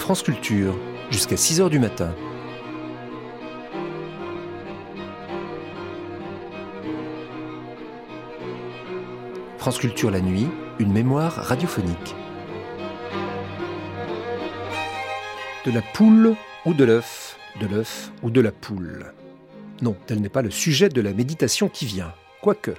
France Culture, jusqu'à 6 h du matin. France Culture la nuit, une mémoire radiophonique. De la poule ou de l'œuf, de l'œuf ou de la poule. Non, tel n'est pas le sujet de la méditation qui vient. Quoique,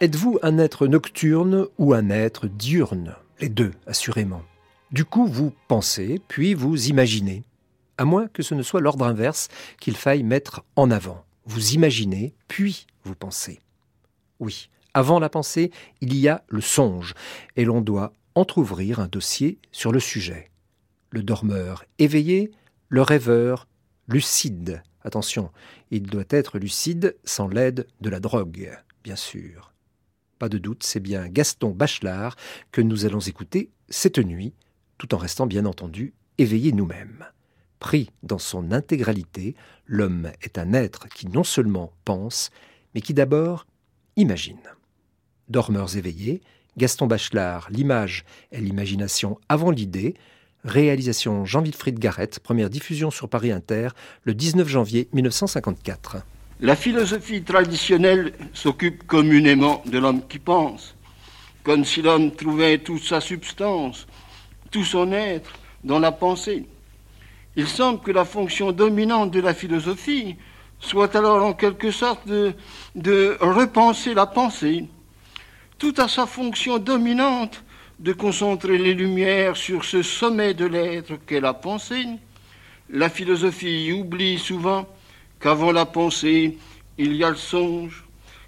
êtes-vous un être nocturne ou un être diurne? Les deux, assurément. Du coup, vous pensez, puis vous imaginez. À moins que ce ne soit l'ordre inverse qu'il faille mettre en avant. Vous imaginez, puis vous pensez. Oui, avant la pensée, il y a le songe, et l'on doit entr'ouvrir un dossier sur le sujet. Le dormeur éveillé, le rêveur lucide. Attention, il doit être lucide sans l'aide de la drogue, bien sûr. Pas de doute, c'est bien Gaston Bachelard que nous allons écouter cette nuit, tout en restant bien entendu éveillés nous-mêmes. Pris dans son intégralité, l'homme est un être qui non seulement pense, mais qui d'abord imagine. Dormeurs éveillés, Gaston Bachelard, l'image et l'imagination avant l'idée, réalisation Jean-Wilfried Garrett, première diffusion sur Paris Inter, le 19 janvier 1954. La philosophie traditionnelle s'occupe communément de l'homme qui pense, comme si l'homme trouvait toute sa substance, tout son être dans la pensée. Il semble que la fonction dominante de la philosophie soit alors en quelque sorte de, repenser la pensée, tout à sa fonction dominante de concentrer les lumières sur ce sommet de l'être qu'est la pensée. La philosophie oublie souvent qu'avant la pensée, il y a le songe,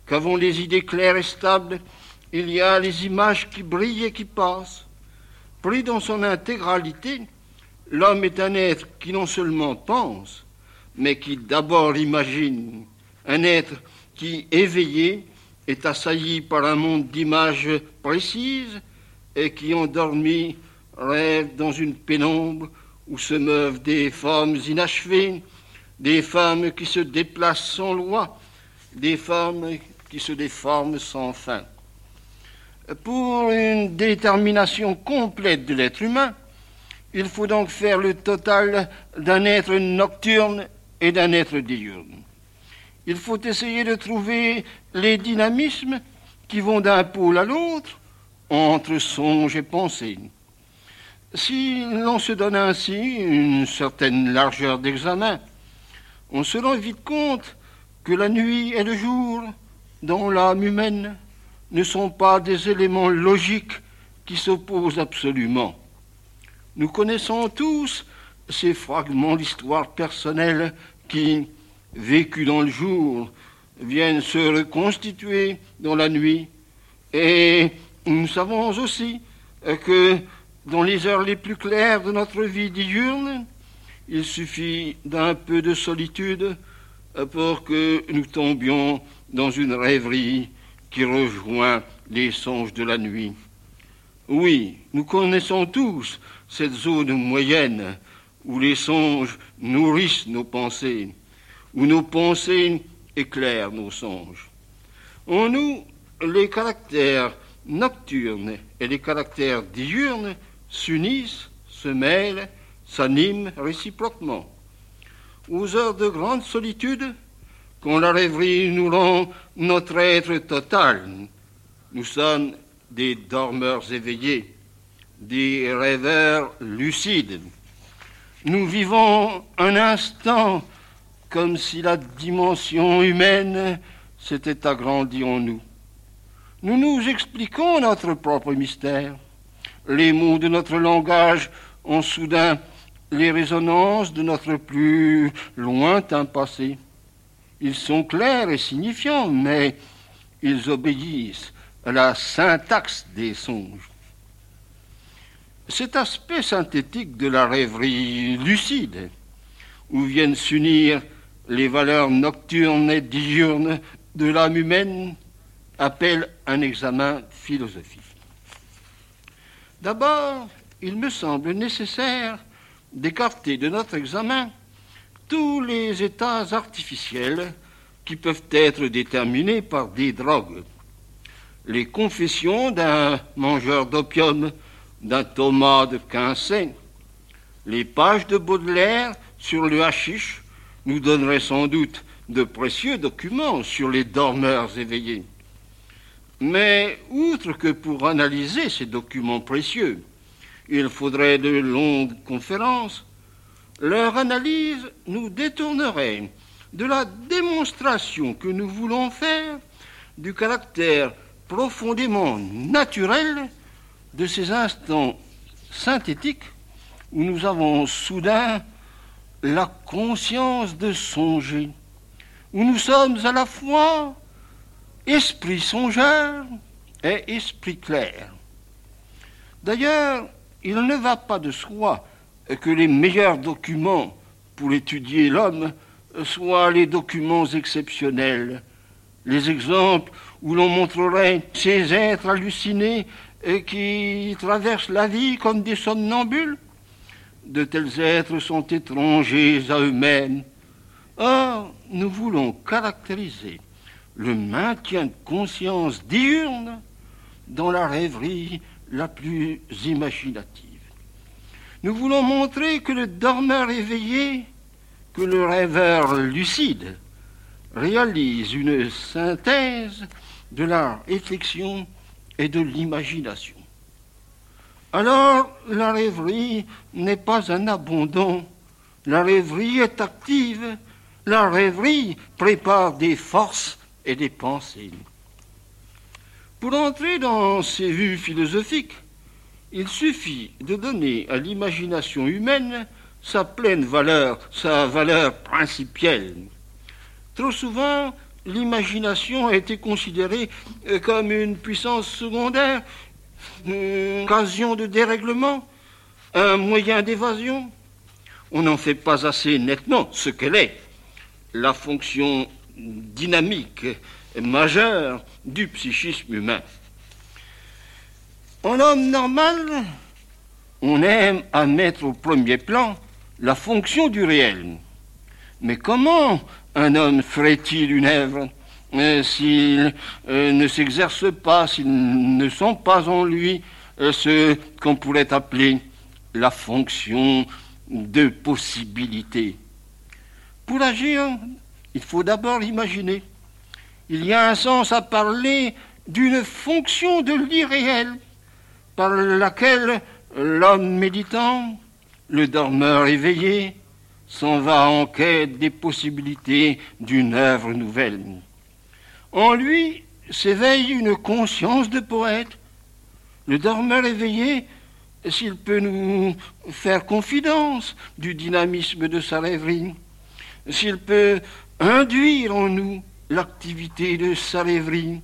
qu'avant les idées claires et stables, il y a les images qui brillent et qui passent. Pris dans son intégralité, l'homme est un être qui non seulement pense, mais qui d'abord imagine, un être qui, éveillé, est assailli par un monde d'images précises et qui, endormi, rêve dans une pénombre où se meuvent des formes inachevées, des femmes qui se déplacent sans loi, des femmes qui se déforment sans fin. Pour une détermination complète de l'être humain, il faut donc faire le total d'un être nocturne et d'un être diurne. Il faut essayer de trouver les dynamismes qui vont d'un pôle à l'autre entre songe et pensée. Si l'on se donne ainsi une certaine largeur d'examen, on se rend vite compte que la nuit et le jour, dans l'âme humaine, ne sont pas des éléments logiques qui s'opposent absolument. Nous connaissons tous ces fragments d'histoire personnelle qui, vécus dans le jour, viennent se reconstituer dans la nuit. Et nous savons aussi que dans les heures les plus claires de notre vie diurne, il suffit d'un peu de solitude pour que nous tombions dans une rêverie qui rejoint les songes de la nuit. Oui, nous connaissons tous cette zone moyenne où les songes nourrissent nos pensées, où nos pensées éclairent nos songes. En nous, les caractères nocturnes et les caractères diurnes s'unissent, se mêlent, s'animent réciproquement. Aux heures de grande solitude, quand la rêverie nous rend notre être total, nous sommes des dormeurs éveillés, des rêveurs lucides. Nous vivons un instant comme si la dimension humaine s'était agrandie en nous. Nous nous expliquons notre propre mystère. Les mots de notre langage ont soudain les résonances de notre plus lointain passé. Ils sont clairs et signifiants, mais ils obéissent à la syntaxe des songes. Cet aspect synthétique de la rêverie lucide, où viennent s'unir les valeurs nocturnes et diurnes de l'âme humaine, appelle un examen philosophique. D'abord, il me semble nécessaire d'écarter de notre examen tous les états artificiels qui peuvent être déterminés par des drogues. Les confessions d'un mangeur d'opium, d'un Thomas de Les pages de Baudelaire sur le hashish nous donneraient sans doute de précieux documents sur les dormeurs éveillés. Mais outre que pour analyser ces documents précieux, il faudrait de longues conférences, leur analyse nous détournerait de la démonstration que nous voulons faire du caractère profondément naturel de ces instants synthétiques où nous avons soudain la conscience de songer, où nous sommes à la fois esprit songeur et esprit clair. D'ailleurs, il ne va pas de soi que les meilleurs documents pour étudier l'homme soient les documents exceptionnels, les exemples où l'on montrerait ces êtres hallucinés qui traversent la vie comme des somnambules. De tels êtres sont étrangers à eux-mêmes. Or, nous voulons caractériser le maintien de conscience diurne dans la rêverie la plus imaginative. Nous voulons montrer que le dormeur éveillé, que le rêveur lucide, réalise une synthèse de la réflexion et de l'imagination. Alors, la rêverie n'est pas un abandon, la rêverie est active, la rêverie prépare des forces et des pensées. Pour entrer dans ces vues philosophiques, il suffit de donner à l'imagination humaine sa pleine valeur, sa valeur principielle. Trop souvent, l'imagination a été considérée euh, comme une puissance secondaire, une occasion de dérèglement, un moyen d'évasion. On n'en fait pas assez nettement ce qu'elle est, la fonction dynamique majeure du psychisme humain. En homme normal, on aime à mettre au premier plan la fonction du réel. Mais comment un homme ferait-il une œuvre euh, s'il euh, ne s'exerce pas, s'il ne sent pas en lui euh, ce qu'on pourrait appeler la fonction de possibilité? Pour agir, il faut d'abord imaginer. Il y a un sens à parler d'une fonction de l'irréel par laquelle l'homme méditant, le dormeur éveillé, s'en va en quête des possibilités d'une œuvre nouvelle. En lui s'éveille une conscience de poète. Le dormeur éveillé, s'il peut nous faire confidence du dynamisme de sa rêverie, s'il peut induire en nous l'activité de sa rêverie,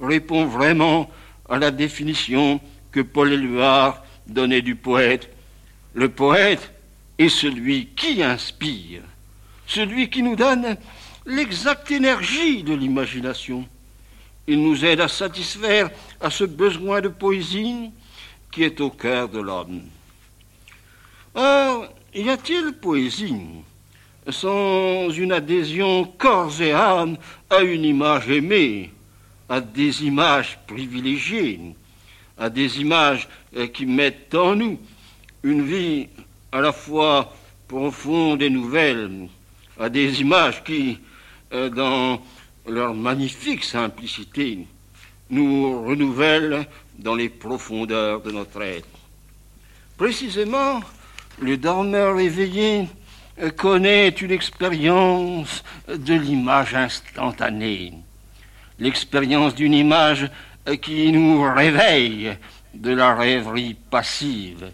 répond vraiment à la définition que Paul Éluard donnait du poète. Le poète est celui qui inspire, celui qui nous donne l'exacte énergie de l'imagination. Il nous aide à satisfaire à ce besoin de poésie qui est au cœur de l'homme. Or, y a-t-il poésie sans une adhésion corps et âme à une image aimée, à des images privilégiées, à des images qui mettent en nous une vie à la fois profonde et nouvelle, à des images qui, euh, dans leur magnifique simplicité, nous renouvellent dans les profondeurs de notre être. Précisément, le dormeur éveillé euh, connaît une expérience de l'image instantanée, l'expérience d'une image euh, qui nous réveille de la rêverie passive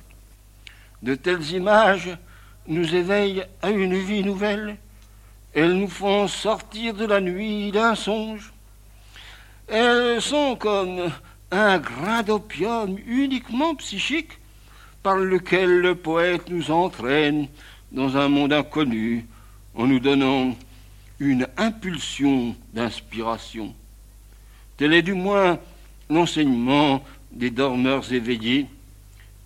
de telles images nous éveillent à une vie nouvelle. Elles nous font sortir de la nuit d'un songe. Elles sont comme un grain d'opium uniquement psychique par lequel le poète nous entraîne dans un monde inconnu en nous donnant une impulsion d'inspiration. Tel est du moins l'enseignement des dormeurs éveillés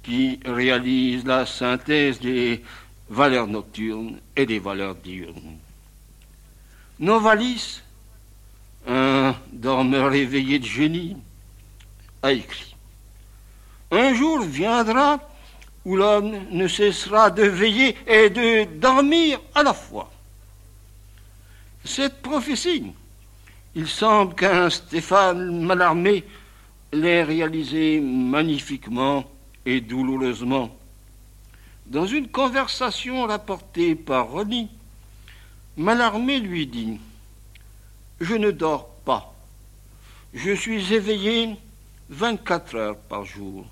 qui réalise la synthèse des valeurs nocturnes et des valeurs diurnes. Novalis, un dormeur éveillé de génie, a écrit Un jour viendra où l'homme ne cessera de veiller et de dormir à la fois. Cette prophétie, il semble qu'un Stéphane Malarmé l'ait réalisée magnifiquement et douloureusement. Dans une conversation rapportée par Ronnie, Malarmé lui dit Je ne dors pas. Je suis éveillé 24 heures par jour.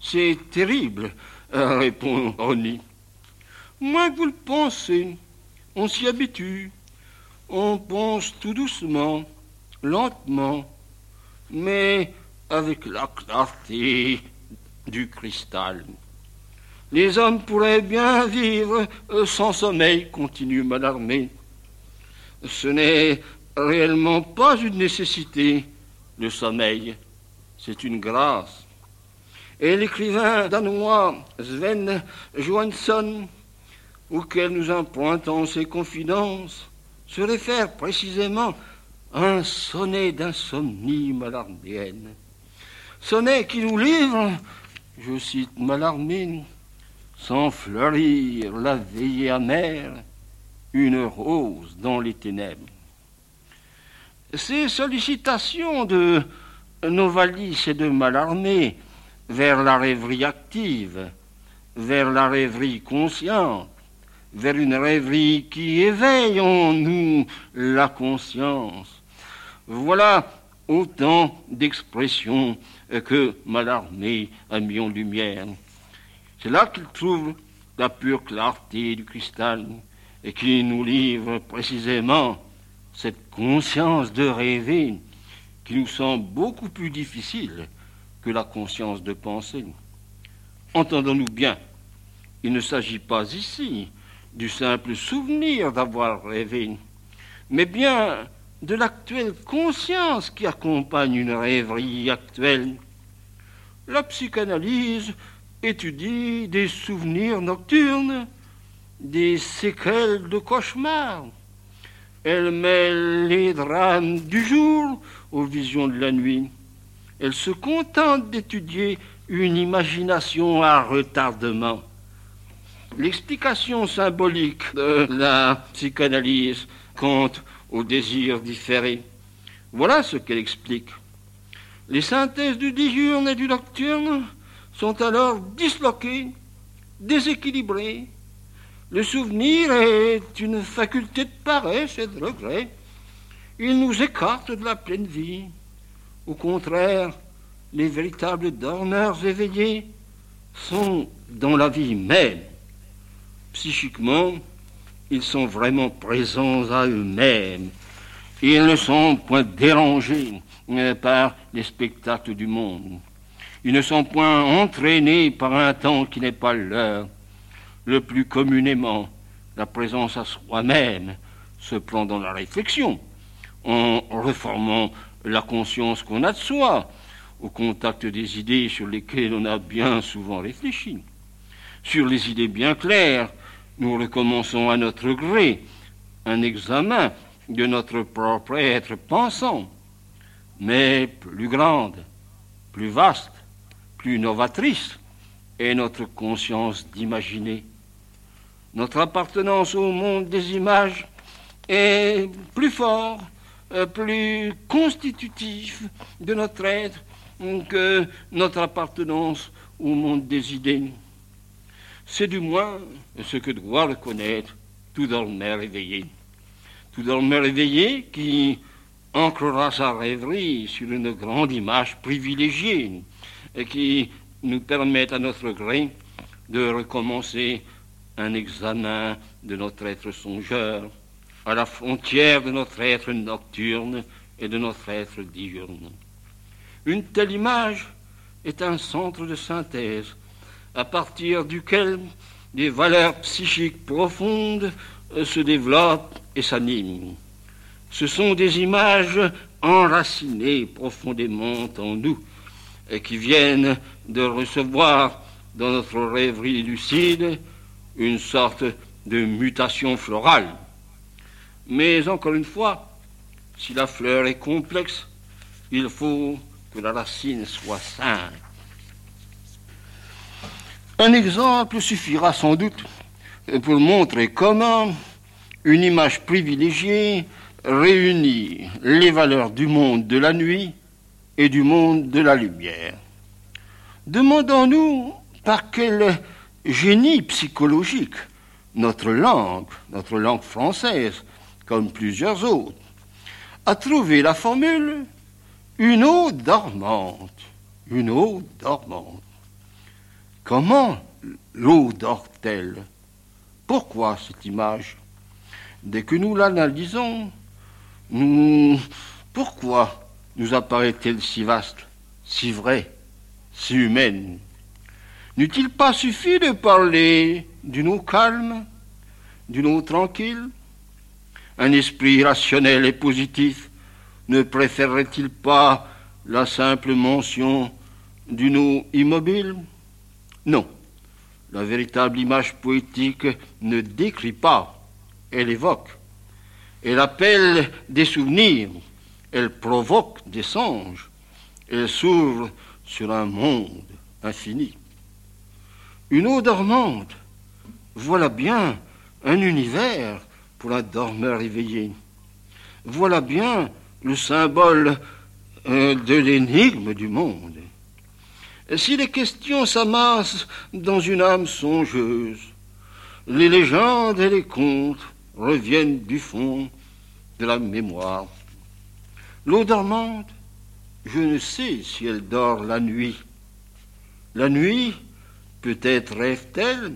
C'est terrible, répond Ronnie. Moins que vous le pensez, on s'y habitue. On pense tout doucement, lentement, mais avec la clarté du cristal. Les hommes pourraient bien vivre sans sommeil, continue Malarmé. Ce n'est réellement pas une nécessité, le sommeil, c'est une grâce. Et l'écrivain danois Sven Johansson, auquel nous empruntons ses confidences, se réfère précisément à un sonnet d'insomnie malarméenne. Sonnet qui nous livre, je cite Malarmé, sans fleurir la veillée amère, une rose dans les ténèbres. Ces sollicitations de Novalis et de Malarmé vers la rêverie active, vers la rêverie consciente, vers une rêverie qui éveille en nous la conscience. Voilà autant d'expressions que Malarmé a mis en lumière. C'est là qu'il trouve la pure clarté du cristal et qui nous livre précisément cette conscience de rêver qui nous semble beaucoup plus difficile que la conscience de penser. Entendons-nous bien, il ne s'agit pas ici du simple souvenir d'avoir rêvé, mais bien de l'actuelle conscience qui accompagne une rêverie actuelle. La psychanalyse étudie des souvenirs nocturnes, des séquelles de cauchemars. Elle mêle les drames du jour aux visions de la nuit. Elle se contente d'étudier une imagination à retardement. L'explication symbolique de la psychanalyse compte au désir différé. Voilà ce qu'elle explique. Les synthèses du diurne et du nocturne sont alors disloquées, déséquilibrées. Le souvenir est une faculté de paresse et de regret. Il nous écarte de la pleine vie. Au contraire, les véritables dormeurs éveillés sont dans la vie même. Psychiquement, ils sont vraiment présents à eux-mêmes. Ils ne sont point dérangés euh, par les spectacles du monde. Ils ne sont point entraînés par un temps qui n'est pas leur. Le plus communément, la présence à soi-même se prend dans la réflexion, en reformant la conscience qu'on a de soi, au contact des idées sur lesquelles on a bien souvent réfléchi. Sur les idées bien claires, nous recommençons à notre gré un examen de notre propre être pensant, mais plus grande, plus vaste, plus novatrice est notre conscience d'imaginer. Notre appartenance au monde des images est plus fort, euh, plus constitutif de notre être que notre appartenance au monde des idées. C'est du moins ce que doit reconnaître tout dormeur éveillé. Tout dormeur éveillé qui ancrera sa rêverie sur une grande image privilégiée et qui nous permet à notre gré de recommencer un examen de notre être songeur à la frontière de notre être nocturne et de notre être diurne. Une telle image est un centre de synthèse à partir duquel des valeurs psychiques profondes euh, se développent et s'animent. Ce sont des images enracinées profondément en nous et qui viennent de recevoir dans notre rêverie lucide une sorte de mutation florale. Mais encore une fois, si la fleur est complexe, il faut que la racine soit simple. Un exemple suffira sans doute pour montrer comment une image privilégiée réunit les valeurs du monde de la nuit et du monde de la lumière. Demandons-nous par quel génie psychologique notre langue, notre langue française, comme plusieurs autres, a trouvé la formule une eau dormante, une eau dormante. Comment l'eau dort-elle? Pourquoi cette image? Dès que nous l'analysons, pourquoi nous apparaît-elle si vaste, si vraie, si humaine? N'eût-il pas suffi de parler d'une eau calme, d'une eau tranquille? Un esprit rationnel et positif ne préférerait-il pas la simple mention d'une eau immobile? Non. La véritable image poétique ne décrit pas, elle évoque. Elle appelle des souvenirs, elle provoque des songes, elle s'ouvre sur un monde infini. Une eau dormante, voilà bien un univers pour un dormeur éveillé. Voilà bien le symbole euh, de l'énigme du monde. Si les questions s'amassent dans une âme songeuse, les légendes et les contes reviennent du fond de la mémoire. L'eau dormante, je ne sais si elle dort la nuit. La nuit, peut-être rêve-t-elle,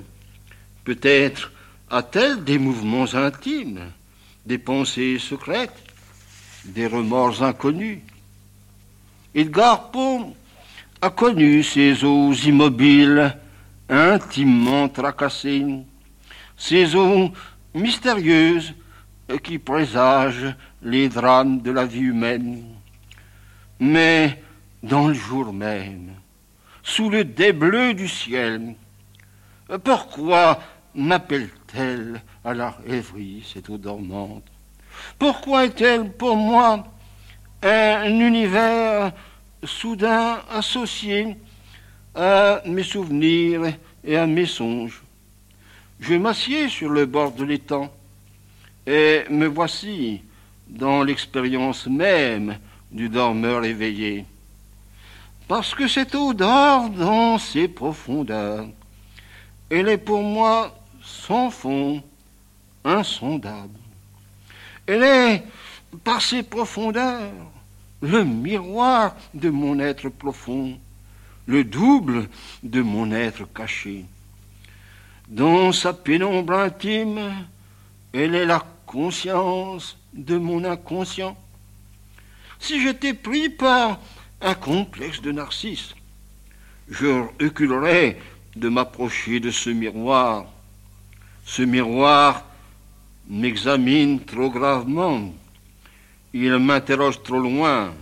peut-être a-t-elle des mouvements intimes, des pensées secrètes, des remords inconnus. Edgar Poe a connu ces eaux immobiles, intimement tracassées, ces eaux mystérieuses qui présagent les drames de la vie humaine. Mais dans le jour même, sous le débleu du ciel, pourquoi m'appelle-t-elle à la rêverie, cette eau dormante? Pourquoi est-elle pour moi un univers soudain associé à mes souvenirs et à mes songes Je m'assieds sur le bord de l'étang et me voici dans l'expérience même du dormeur éveillé. Parce que cette eau dort dans ses profondeurs. Elle est pour moi sans fond, insondable. Elle est, par ses profondeurs, le miroir de mon être profond, le double de mon être caché. Dans sa pénombre intime, elle est la conscience de mon inconscient. Si j'étais pris par un complexe de narcisse, je reculerais de m'approcher de ce miroir. Ce miroir m'examine trop gravement. Il m'interroge trop loin.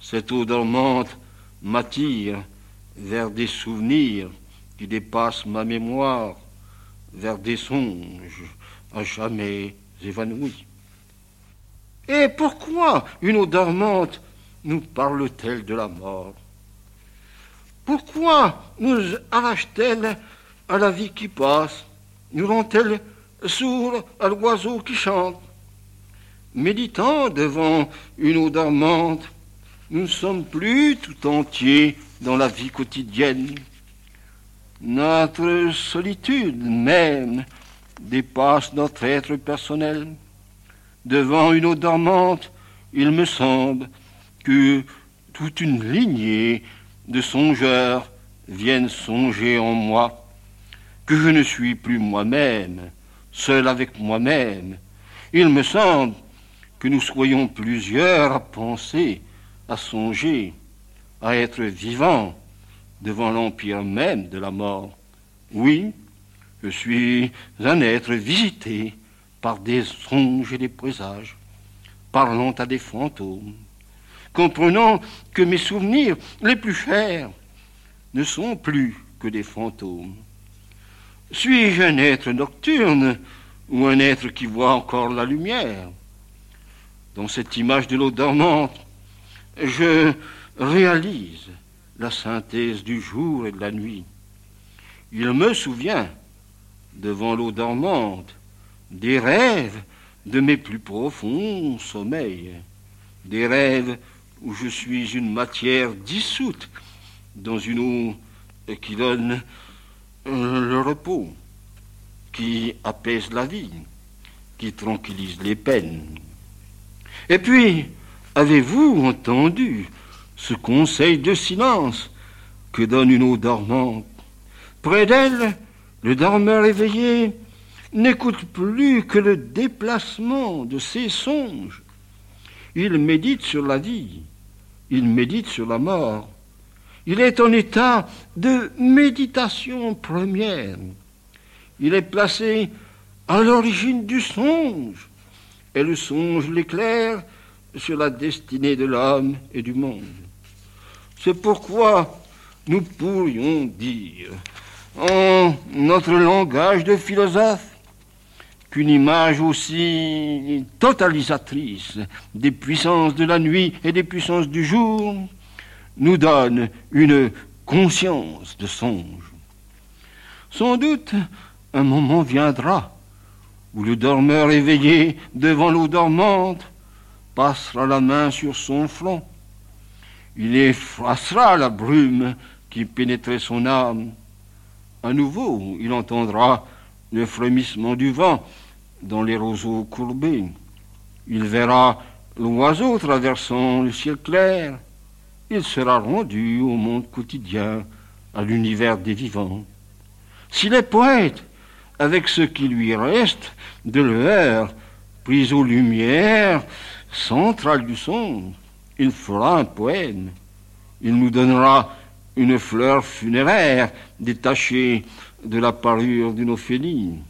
Cette eau dormante m'attire vers des souvenirs qui dépassent ma mémoire, vers des songes à jamais évanouis. Et pourquoi une eau dormante nous parle-t-elle de la mort? Pourquoi nous arrache-t-elle à la vie qui passe? Nous rend-elle sourds à l'oiseau qui chante? Méditant devant une eau dormante, nous ne sommes plus tout entiers dans la vie quotidienne. Notre solitude même dépasse notre être personnel. Devant une eau dormante, il me semble que toute une lignée de songeurs viennent songer en moi, que je ne suis plus moi-même, seul avec moi-même. Il me semble que nous soyons plusieurs à penser, à songer, à être vivants devant l'empire même de la mort. Oui, je suis un être visité par des songes et des présages, parlant à des fantômes, comprenant que mes souvenirs les plus chers ne sont plus que des fantômes. Suis-je un être nocturne ou un être qui voit encore la lumière? Dans cette image de l'eau dormante, je réalise la synthèse du jour et de la nuit. il me souvient, devant l'eau dormante, des rêves de mes plus profonds sommeils, des rêves où je suis une matière dissoute dans une eau qui donne euh, le repos, qui apaise la vie, qui tranquillise les peines. Et puis, avez-vous entendu ce conseil de silence que donne une eau dormante? Près d'elle, le dormeur éveillé n'écoute plus que le déplacement de ses songes. Il médite sur la vie, il médite sur la mort. Il est en état de méditation première. Il est placé à l'origine du songe, et le songe l'éclaire sur la destinée de l'homme et du monde. C'est pourquoi nous pourrions dire, en notre langage de philosophe, qu'une image aussi totalisatrice des puissances de la nuit et des puissances du jour nous donne une conscience de songe. Sans doute, un moment viendra où le dormeur éveillé devant l'eau dormante passera la main sur son front. Il effacera la brume qui pénétrait son âme. À nouveau, il entendra le frémissement du vent dans les roseaux courbés. Il verra l'oiseau traversant le ciel clair. Il sera rendu au monde quotidien, à l'univers des vivants. S'il est poète, avec ce qui lui reste de l'heure, pris aux lumières centrales du son, il fera un poème. Il nous donnera une fleur funéraire détachée de la parure d'une ophélie.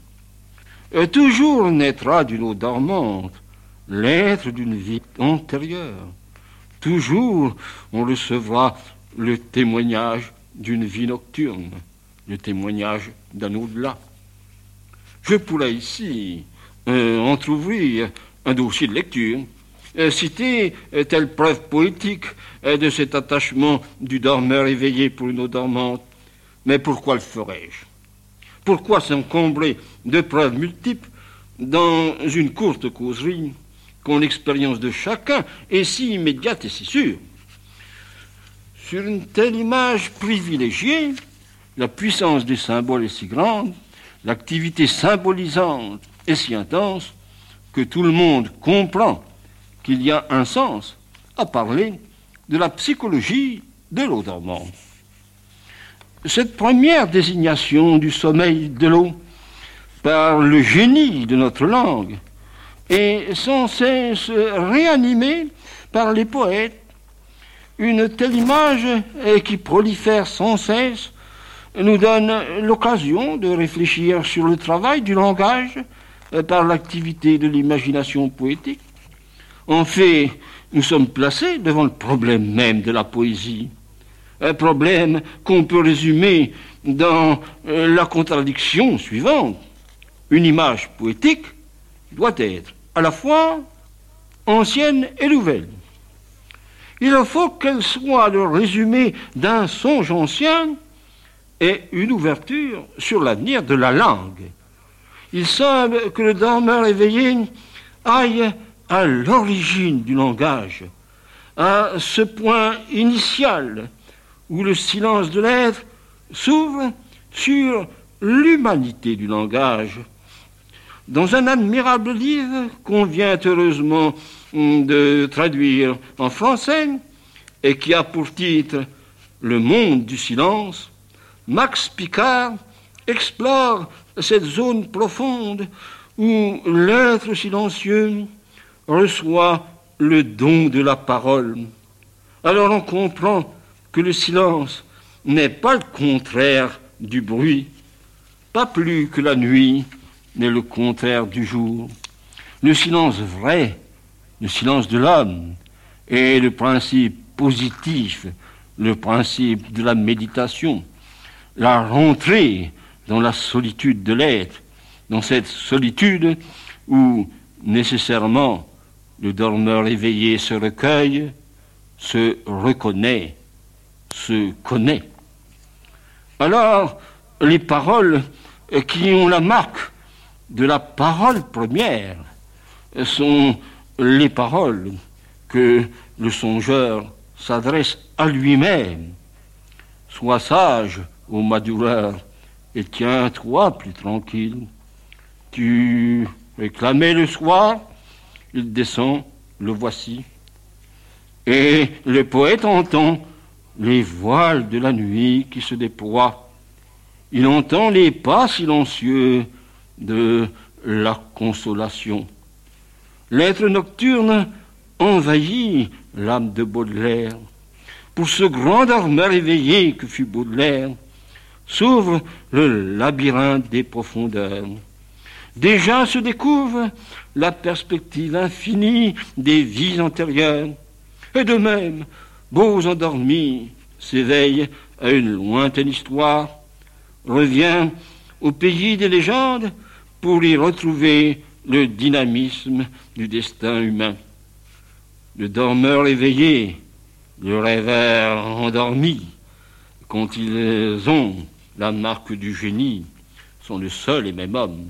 Toujours naîtra d'une eau dormante l'être d'une vie antérieure. Toujours on recevra le témoignage d'une vie nocturne, le témoignage d'un au-delà. Je pourrais ici euh, entr'ouvrir un dossier de lecture, euh, citer telle preuve poétique de cet attachement du dormeur éveillé pour une eau dormante. Mais pourquoi le ferais-je? Pourquoi s'encombrer de preuves multiples dans une courte causerie quand l'expérience de chacun est si immédiate et si sûre? Sur une telle image privilégiée, la puissance des symboles est si grande, l'activité symbolisante est si intense, que tout le monde comprend qu'il y a un sens à parler de la psychologie de l'eau dormante. Cette première désignation du sommeil de l'eau par le génie de notre langue est sans cesse réanimée par les poètes. Une telle image qui prolifère sans cesse nous donne l'occasion de réfléchir sur le travail du langage par l'activité de l'imagination poétique. En fait, nous sommes placés devant le problème même de la poésie un problème qu'on peut résumer dans euh, la contradiction suivante. Une image poétique doit être à la fois ancienne et nouvelle. Il faut qu'elle soit le résumé d'un songe ancien et une ouverture sur l'avenir de la langue. Il semble que le dormeur éveillé aille à l'origine du langage, à ce point initial où le silence de l'être s'ouvre sur l'humanité du langage. Dans un admirable livre qu'on vient heureusement de traduire en français et qui a pour titre Le monde du silence, Max Picard explore cette zone profonde où l'être silencieux reçoit le don de la parole. Alors on comprend que le silence n'est pas le contraire du bruit, pas plus que la nuit n'est le contraire du jour. Le silence vrai, le silence de l'homme, est le principe positif, le principe de la méditation, la rentrée dans la solitude de l'être, dans cette solitude où nécessairement le dormeur éveillé se recueille, se reconnaît, se connaît. Alors, les paroles qui ont la marque de la parole première sont les paroles que le songeur s'adresse à lui-même. Sois sage, ô Madureur, et tiens-toi plus tranquille. Tu réclamais le soir, il descend, le voici. Et le poète entend les voiles de la nuit qui se déploient. Il entend les pas silencieux de la consolation. L'être nocturne envahit l'âme de Baudelaire. Pour ce grand dormeur éveillé que fut Baudelaire, s'ouvre le labyrinthe des profondeurs. Déjà se découvre la perspective infinie des vies antérieures. Et de même, beaux endormis s'éveillent à une lointaine histoire, revient au pays des légendes pour y retrouver le dynamisme du destin humain. Le dormeur éveillé, le rêveur endormi, quand ils ont la marque du génie, sont le seul et même homme.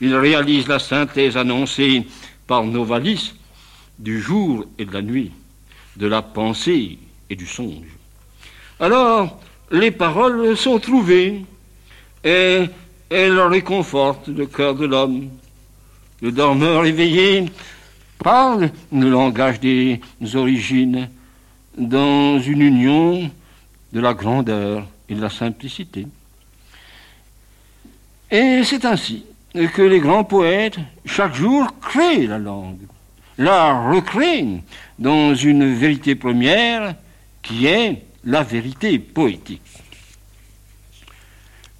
Ils réalisent la synthèse annoncée par Novalis du jour et de la nuit, de la pensée et du songe. Alors, les paroles sont trouvées et elles réconfortent le cœur de l'homme. Le dormeur éveillé parle le langage des origines dans une union de la grandeur et de la simplicité. Et c'est ainsi que les grands poètes, chaque jour, créent la langue, la recréent dans une vérité première qui est la vérité poétique.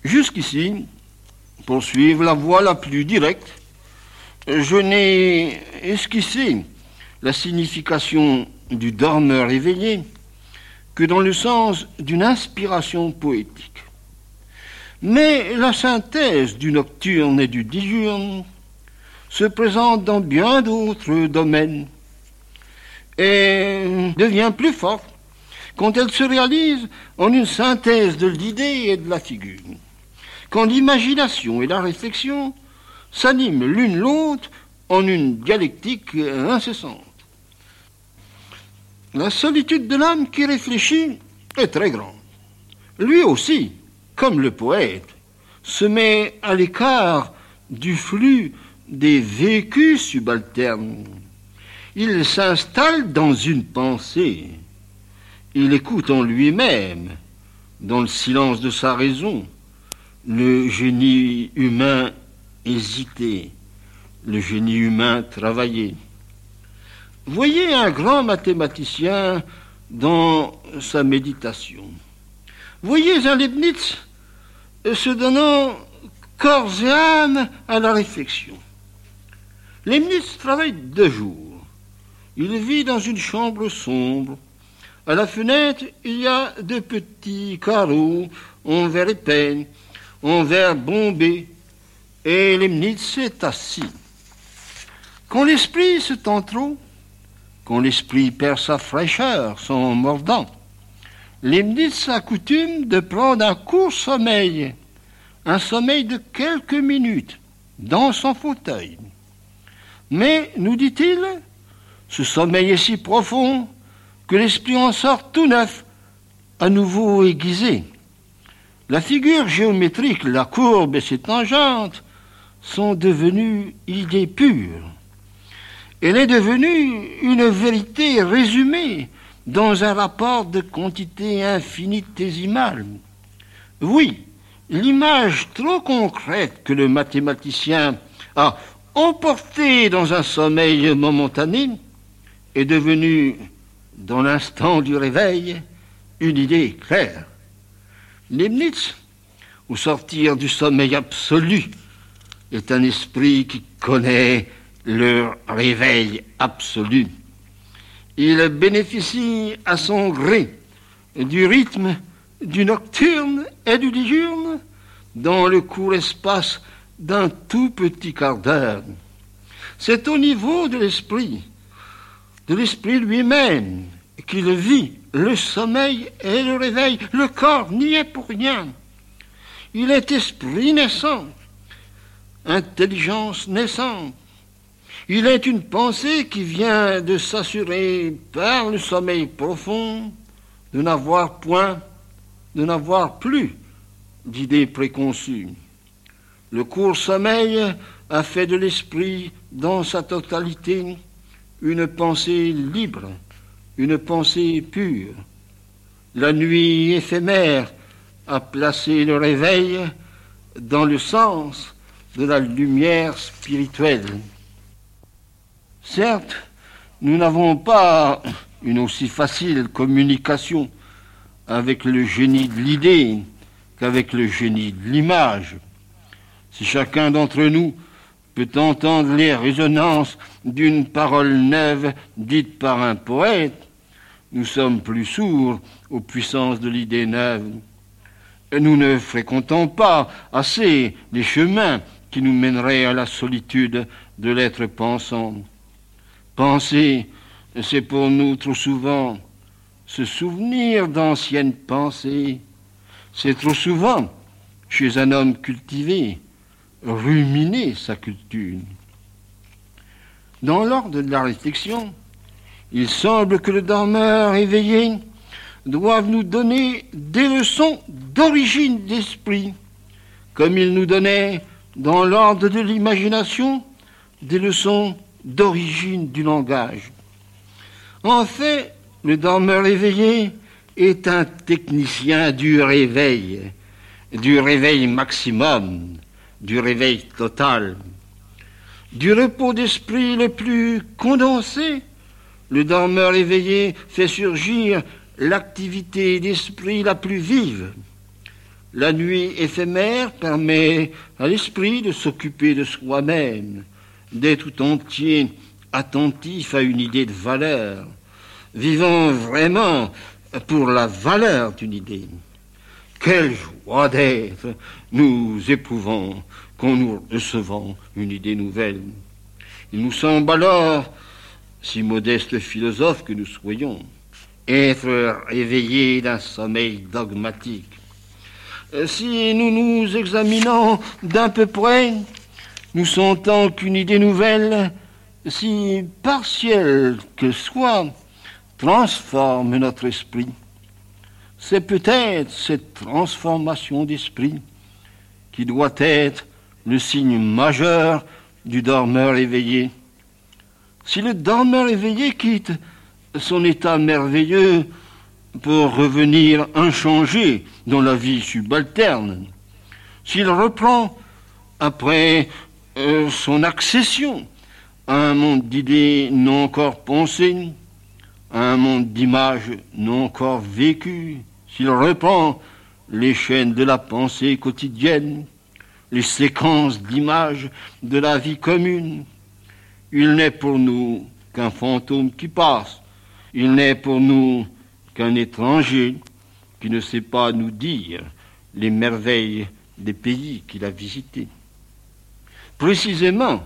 Jusqu'ici, pour suivre la voie la plus directe, je n'ai esquissé la signification du dormeur éveillé que dans le sens d'une inspiration poétique. Mais la synthèse du nocturne et du diurne se présente dans bien d'autres domaines et devient plus forte quand elle se réalise en une synthèse de l'idée et de la figure, quand l'imagination et la réflexion s'animent l'une l'autre en une dialectique incessante. La solitude de l'âme qui réfléchit est très grande. Lui aussi, comme le poète, se met à l'écart du flux des vécus subalternes. Il s'installe dans une pensée. Il écoute en lui-même, dans le silence de sa raison, le génie humain hésiter, le génie humain travailler. Voyez un grand mathématicien dans sa méditation. Voyez un Leibniz se donnant corps et âme à la réflexion. Leibniz travaille deux jours. Il vit dans une chambre sombre. À la fenêtre, il y a deux petits carreaux en verre épais, en verre bombé, et Leibniz est assis. Quand l'esprit se tend trop, quand l'esprit perd sa fraîcheur, son mordant, Leibniz a coutume de prendre un court sommeil, un sommeil de quelques minutes, dans son fauteuil. Mais, nous dit-il, ce sommeil est si profond que l'esprit en sort tout neuf, à nouveau aiguisé. La figure géométrique, la courbe et ses tangentes sont devenues idées pures. Elle est devenue une vérité résumée dans un rapport de quantité infinitésimale. Oui, l'image trop concrète que le mathématicien a emportée dans un sommeil momentané est devenue, dans l'instant du réveil, une idée claire. Leibniz, au sortir du sommeil absolu, est un esprit qui connaît le réveil absolu. Il bénéficie à son gré du rythme du nocturne et du diurne dans le court espace d'un tout petit quart d'heure. C'est au niveau de l'esprit, de l'esprit lui-même, qu'il vit le sommeil et le réveil. Le corps n'y est pour rien. Il est esprit naissant, intelligence naissante. Il est une pensée qui vient de s'assurer par le sommeil profond de n'avoir point, de n'avoir plus d'idées préconçues. Le court sommeil a fait de l'esprit dans sa totalité une pensée libre, une pensée pure. La nuit éphémère a placé le réveil dans le sens de la lumière spirituelle. Certes, nous n'avons pas une aussi facile communication avec le génie de l'idée qu'avec le génie de l'image. Si chacun d'entre nous peut entendre les résonances d'une parole neuve dite par un poète, nous sommes plus sourds aux puissances de l'idée neuve. Nous ne fréquentons pas assez les chemins qui nous mèneraient à la solitude de l'être pensant. Penser, c'est pour nous trop souvent se souvenir d'anciennes pensées. C'est trop souvent, chez un homme cultivé, ruminer sa culture. Dans l'ordre de la réflexion, il semble que le dormeur éveillé doivent nous donner des leçons d'origine d'esprit, comme il nous donnait dans l'ordre de l'imagination des leçons d'origine du langage. En fait, le dormeur éveillé est un technicien du réveil, du réveil maximum, du réveil total, du repos d'esprit le plus condensé. Le dormeur éveillé fait surgir l'activité d'esprit la plus vive. La nuit éphémère permet à l'esprit de s'occuper de soi-même, d'être tout entier attentif à une idée de valeur, vivant vraiment pour la valeur d'une idée. Quelle joie d'être nous éprouvons quand nous recevons une idée nouvelle. Il nous semble alors, si modeste philosophe que nous soyons, être éveillé d'un sommeil dogmatique. Si nous nous examinons d'un peu près, nous sentons qu'une idée nouvelle, si partielle que soit, transforme notre esprit. C'est peut-être cette transformation d'esprit qui doit être le signe majeur du dormeur éveillé. Si le dormeur éveillé quitte son état merveilleux pour revenir inchangé dans la vie subalterne. S'il reprend après euh, son accession. À un monde d'idées non encore pensées, à un monde d'images non encore vécues, s'il reprend les chaînes de la pensée quotidienne, les séquences d'images de la vie commune, il n'est pour nous qu'un fantôme qui passe, il n'est pour nous qu'un étranger qui ne sait pas nous dire les merveilles des pays qu'il a visités. Précisément,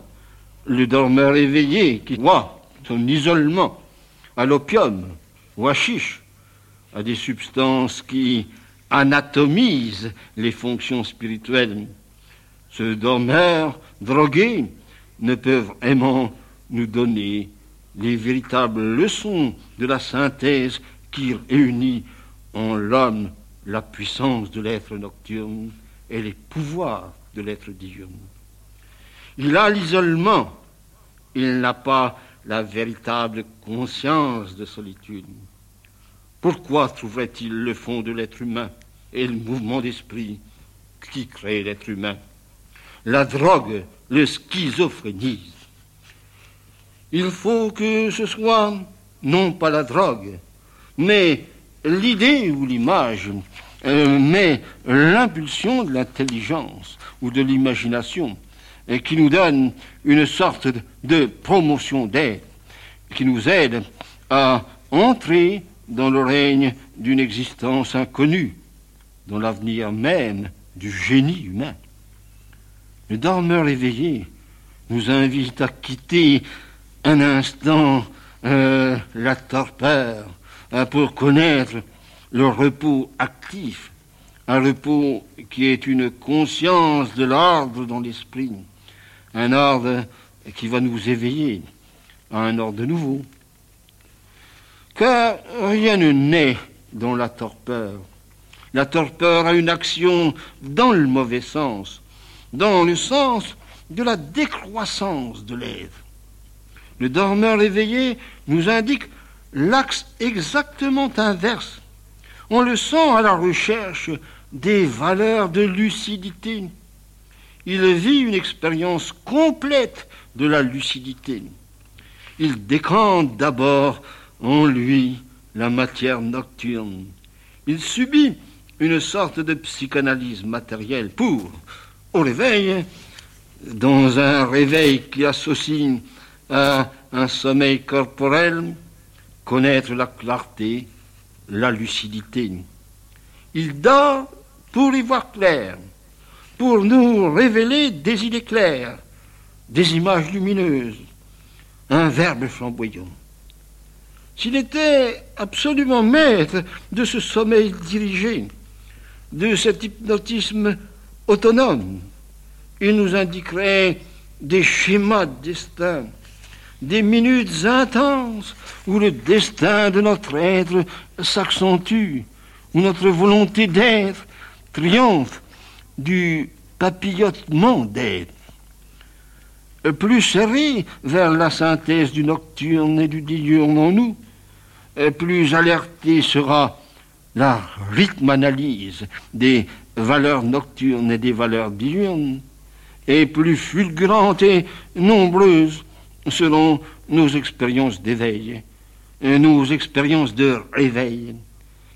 le dormeur éveillé qui voit son isolement à l'opium ou à chiche, à des substances qui anatomisent les fonctions spirituelles. Ce dormeur drogué ne peut vraiment nous donner les véritables leçons de la synthèse qui réunit en l'homme la puissance de l'être nocturne et les pouvoirs de l'être diurne. Il a l'isolement, il n'a pas la véritable conscience de solitude. Pourquoi trouverait-il le fond de l'être humain et le mouvement d'esprit qui crée l'être humain? La drogue le schizophrénise. Il faut que ce soit non pas la drogue, mais l'idée ou l'image, euh, mais l'impulsion de l'intelligence ou de l'imagination, et qui nous donne une sorte de promotion d'aide, qui nous aide à entrer dans le règne d'une existence inconnue, dans l'avenir même du génie humain. Le dormeur éveillé nous invite à quitter un instant euh, la torpeur euh, pour connaître le repos actif un repos qui est une conscience de l'ordre dans l'esprit, un ordre qui va nous éveiller à un ordre nouveau. Car rien ne naît dans la torpeur. La torpeur a une action dans le mauvais sens, dans le sens de la décroissance de l'être. Le dormeur éveillé nous indique l'axe exactement inverse. On le sent à la recherche des valeurs de lucidité. Il vit une expérience complète de la lucidité. Il décante d'abord en lui la matière nocturne. Il subit une sorte de psychanalyse matérielle pour, au réveil, dans un réveil qui associe à un sommeil corporel, connaître la clarté, la lucidité. Il dort pour y voir clair, pour nous révéler des idées claires, des images lumineuses, un verbe flamboyant. S'il était absolument maître de ce sommeil dirigé, de cet hypnotisme autonome, il nous indiquerait des schémas de destin, des minutes intenses où le destin de notre être s'accentue, où notre volonté d'être triomphe du papillotement d'être. Plus serré vers la synthèse du nocturne et du diurne en nous, plus alertée sera la rythme-analyse des valeurs nocturnes et des valeurs diurnes, et plus fulgurante et nombreuse selon nos expériences d'éveil, et nos expériences de réveil.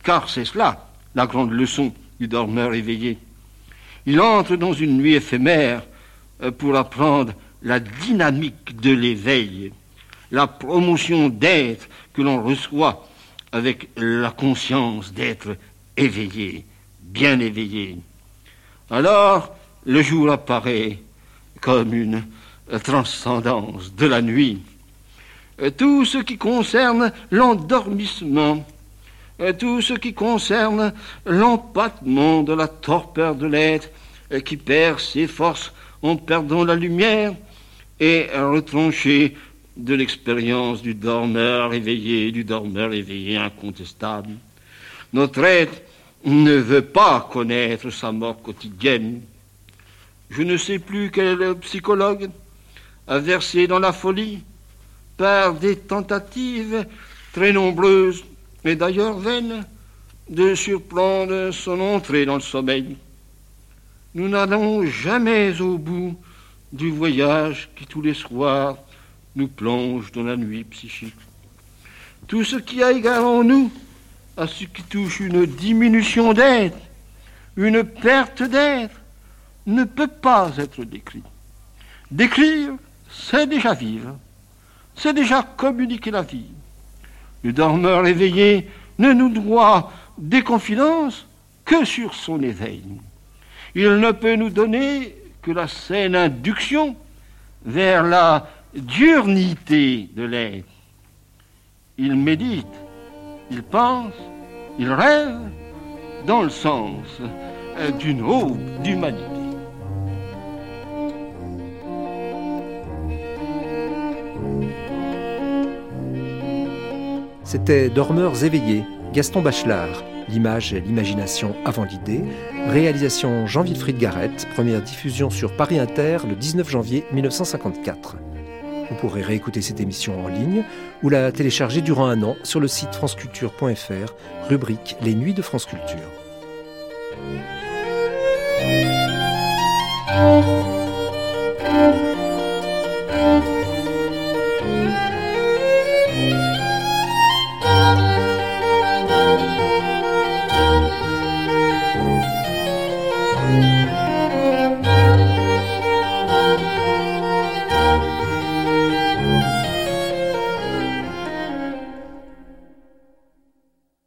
Car c'est cela la grande leçon du dormeur éveillé. Il entre dans une nuit éphémère euh, pour apprendre la dynamique de l'éveil, la promotion d'être que l'on reçoit avec la conscience d'être éveillé, bien éveillé. Alors, le jour apparaît comme une transcendance de la nuit. Tout ce qui concerne l'endormissement, tout ce qui concerne l'empattement de la torpeur de l'être qui perd ses forces en perdant la lumière et retranché de l'expérience du dormeur éveillé, du dormeur éveillé incontestable. Notre être ne veut pas connaître sa mort quotidienne. Je ne sais plus quel psychologue a versé dans la folie par des tentatives très nombreuses et d'ailleurs vaines de surprendre son entrée dans le sommeil. Nous n'allons jamais au bout du voyage qui tous les soirs nous plonge dans la nuit psychique. Tout ce qui a égard en nous à ce qui touche une diminution d'être, une perte d'être, ne peut pas être décrit. Décrire, c'est déjà vivre, c'est déjà communiquer la vie. Le dormeur éveillé ne nous doit des confidences que sur son éveil. Il ne peut nous donner que la saine induction vers la diurnité de l'être. Il médite, il pense, il rêve dans le sens d'une aube d'humanité. C'était Dormeurs éveillés, Gaston Bachelard. L'image et l'imagination avant l'idée. Réalisation Jean-Wilfried Garrett, première diffusion sur Paris Inter le 19 janvier 1954. Vous pourrez réécouter cette émission en ligne ou la télécharger durant un an sur le site franceculture.fr, rubrique Les Nuits de France Culture.